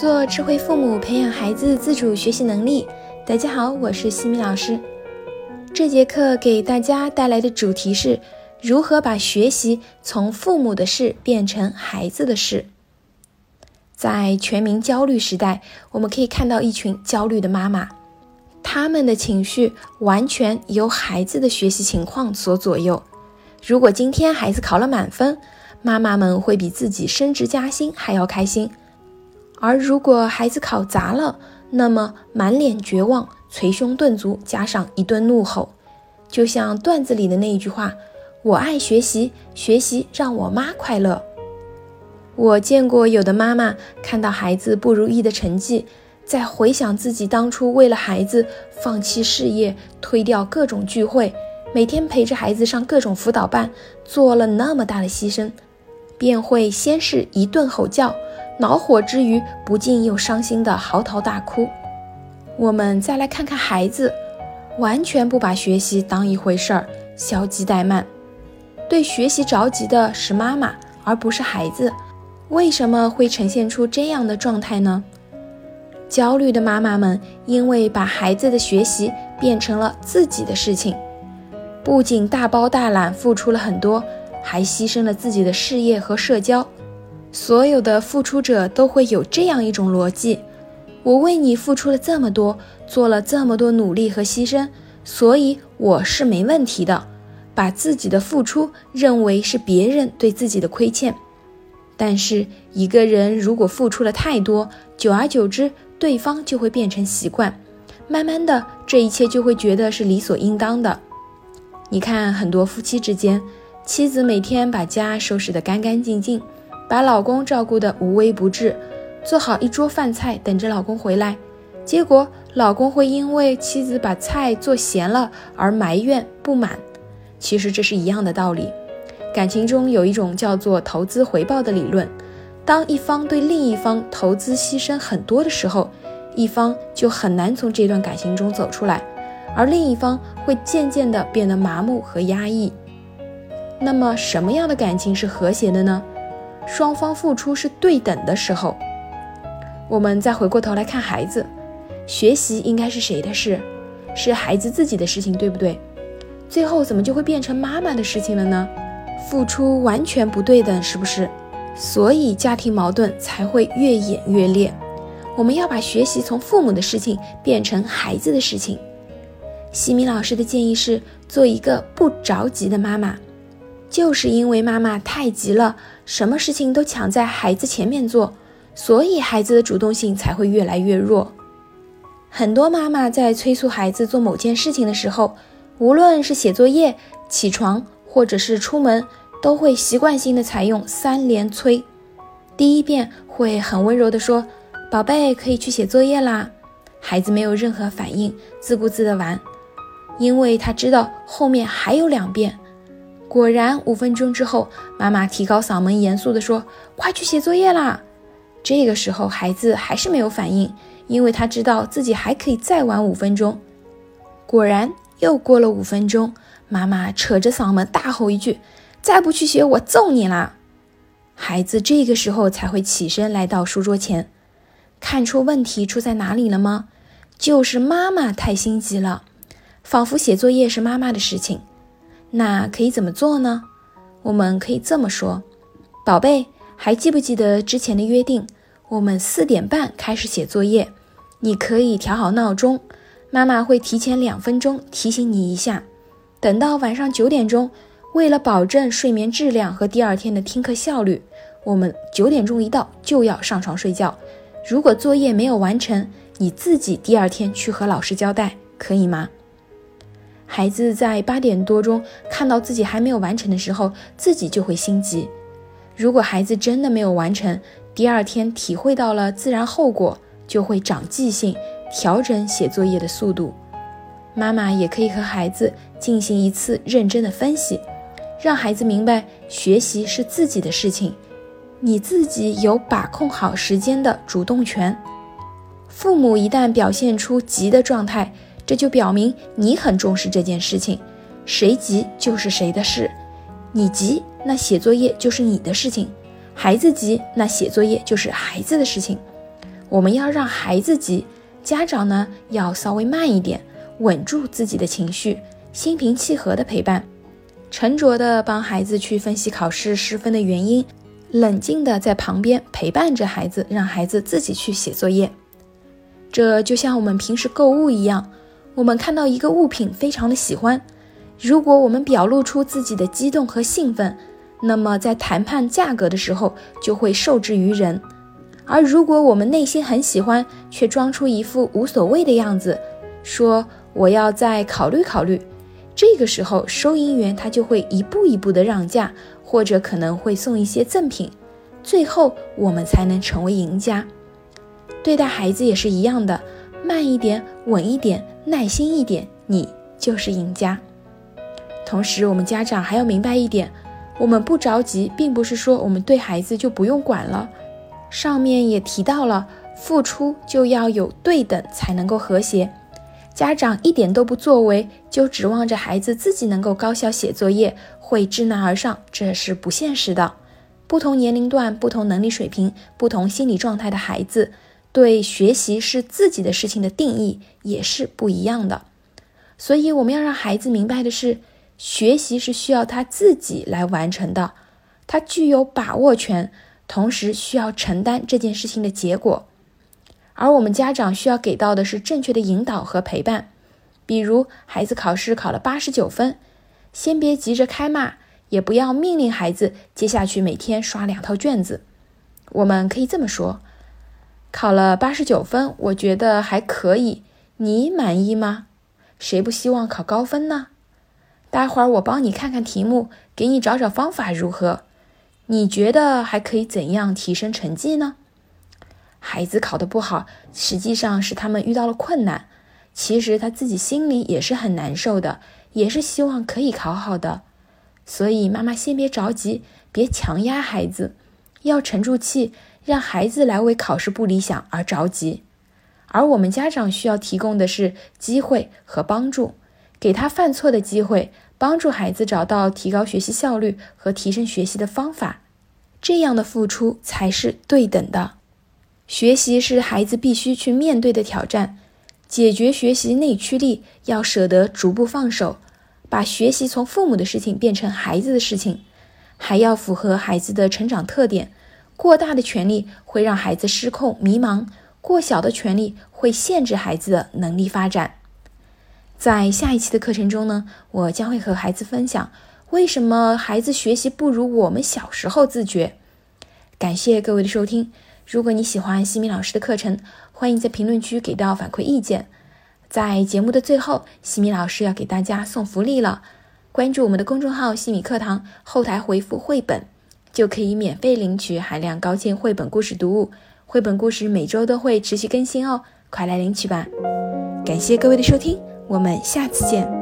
做智慧父母，培养孩子自主学习能力。大家好，我是西米老师。这节课给大家带来的主题是如何把学习从父母的事变成孩子的事。在全民焦虑时代，我们可以看到一群焦虑的妈妈，他们的情绪完全由孩子的学习情况所左右。如果今天孩子考了满分，妈妈们会比自己升职加薪还要开心。而如果孩子考砸了，那么满脸绝望、捶胸顿足，加上一顿怒吼，就像段子里的那一句话：“我爱学习，学习让我妈快乐。”我见过有的妈妈看到孩子不如意的成绩，在回想自己当初为了孩子放弃事业、推掉各种聚会，每天陪着孩子上各种辅导班，做了那么大的牺牲，便会先是一顿吼叫。恼火之余，不禁又伤心的嚎啕大哭。我们再来看看孩子，完全不把学习当一回事儿，消极怠慢。对学习着急的是妈妈，而不是孩子。为什么会呈现出这样的状态呢？焦虑的妈妈们因为把孩子的学习变成了自己的事情，不仅大包大揽付出了很多，还牺牲了自己的事业和社交。所有的付出者都会有这样一种逻辑：我为你付出了这么多，做了这么多努力和牺牲，所以我是没问题的。把自己的付出认为是别人对自己的亏欠。但是一个人如果付出了太多，久而久之，对方就会变成习惯，慢慢的，这一切就会觉得是理所应当的。你看，很多夫妻之间，妻子每天把家收拾得干干净净。把老公照顾得无微不至，做好一桌饭菜等着老公回来，结果老公会因为妻子把菜做咸了而埋怨不满。其实这是一样的道理。感情中有一种叫做投资回报的理论，当一方对另一方投资牺牲很多的时候，一方就很难从这段感情中走出来，而另一方会渐渐的变得麻木和压抑。那么什么样的感情是和谐的呢？双方付出是对等的时候，我们再回过头来看孩子，学习应该是谁的事？是孩子自己的事情，对不对？最后怎么就会变成妈妈的事情了呢？付出完全不对等，是不是？所以家庭矛盾才会越演越烈。我们要把学习从父母的事情变成孩子的事情。西米老师的建议是做一个不着急的妈妈。就是因为妈妈太急了，什么事情都抢在孩子前面做，所以孩子的主动性才会越来越弱。很多妈妈在催促孩子做某件事情的时候，无论是写作业、起床，或者是出门，都会习惯性的采用三连催。第一遍会很温柔的说：“宝贝，可以去写作业啦。”孩子没有任何反应，自顾自的玩，因为他知道后面还有两遍。果然，五分钟之后，妈妈提高嗓门，严肃地说：“快去写作业啦！”这个时候，孩子还是没有反应，因为他知道自己还可以再玩五分钟。果然，又过了五分钟，妈妈扯着嗓门大吼一句：“再不去写，我揍你啦！”孩子这个时候才会起身来到书桌前，看出问题出在哪里了吗？就是妈妈太心急了，仿佛写作业是妈妈的事情。那可以怎么做呢？我们可以这么说：“宝贝，还记不记得之前的约定？我们四点半开始写作业，你可以调好闹钟，妈妈会提前两分钟提醒你一下。等到晚上九点钟，为了保证睡眠质量和第二天的听课效率，我们九点钟一到就要上床睡觉。如果作业没有完成，你自己第二天去和老师交代，可以吗？”孩子在八点多钟看到自己还没有完成的时候，自己就会心急。如果孩子真的没有完成，第二天体会到了自然后果，就会长记性，调整写作业的速度。妈妈也可以和孩子进行一次认真的分析，让孩子明白学习是自己的事情，你自己有把控好时间的主动权。父母一旦表现出急的状态，这就表明你很重视这件事情，谁急就是谁的事。你急，那写作业就是你的事情；孩子急，那写作业就是孩子的事情。我们要让孩子急，家长呢要稍微慢一点，稳住自己的情绪，心平气和的陪伴，沉着的帮孩子去分析考试失分的原因，冷静的在旁边陪伴着孩子，让孩子自己去写作业。这就像我们平时购物一样，我们看到一个物品非常的喜欢，如果我们表露出自己的激动和兴奋，那么在谈判价格的时候就会受制于人。而如果我们内心很喜欢，却装出一副无所谓的样子，说我要再考虑考虑，这个时候收银员他就会一步一步的让价，或者可能会送一些赠品，最后我们才能成为赢家。对待孩子也是一样的，慢一点，稳一点，耐心一点，你就是赢家。同时，我们家长还要明白一点，我们不着急，并不是说我们对孩子就不用管了。上面也提到了，付出就要有对等，才能够和谐。家长一点都不作为，就指望着孩子自己能够高效写作业，会知难而上，这是不现实的。不同年龄段、不同能力水平、不同心理状态的孩子，对学习是自己的事情的定义也是不一样的。所以，我们要让孩子明白的是，学习是需要他自己来完成的，他具有把握权。同时需要承担这件事情的结果，而我们家长需要给到的是正确的引导和陪伴。比如孩子考试考了八十九分，先别急着开骂，也不要命令孩子接下去每天刷两套卷子。我们可以这么说：考了八十九分，我觉得还可以，你满意吗？谁不希望考高分呢？待会儿我帮你看看题目，给你找找方法，如何？你觉得还可以怎样提升成绩呢？孩子考得不好，实际上是他们遇到了困难。其实他自己心里也是很难受的，也是希望可以考好的。所以妈妈先别着急，别强压孩子，要沉住气，让孩子来为考试不理想而着急。而我们家长需要提供的是机会和帮助，给他犯错的机会。帮助孩子找到提高学习效率和提升学习的方法，这样的付出才是对等的。学习是孩子必须去面对的挑战，解决学习内驱力要舍得逐步放手，把学习从父母的事情变成孩子的事情，还要符合孩子的成长特点。过大的权利会让孩子失控迷茫，过小的权利会限制孩子的能力发展。在下一期的课程中呢，我将会和孩子分享为什么孩子学习不如我们小时候自觉。感谢各位的收听。如果你喜欢西米老师的课程，欢迎在评论区给到反馈意见。在节目的最后，西米老师要给大家送福利了。关注我们的公众号“西米课堂”，后台回复“绘本”，就可以免费领取海量高清绘本故事读物。绘本故事每周都会持续更新哦，快来领取吧！感谢各位的收听。我们下次见。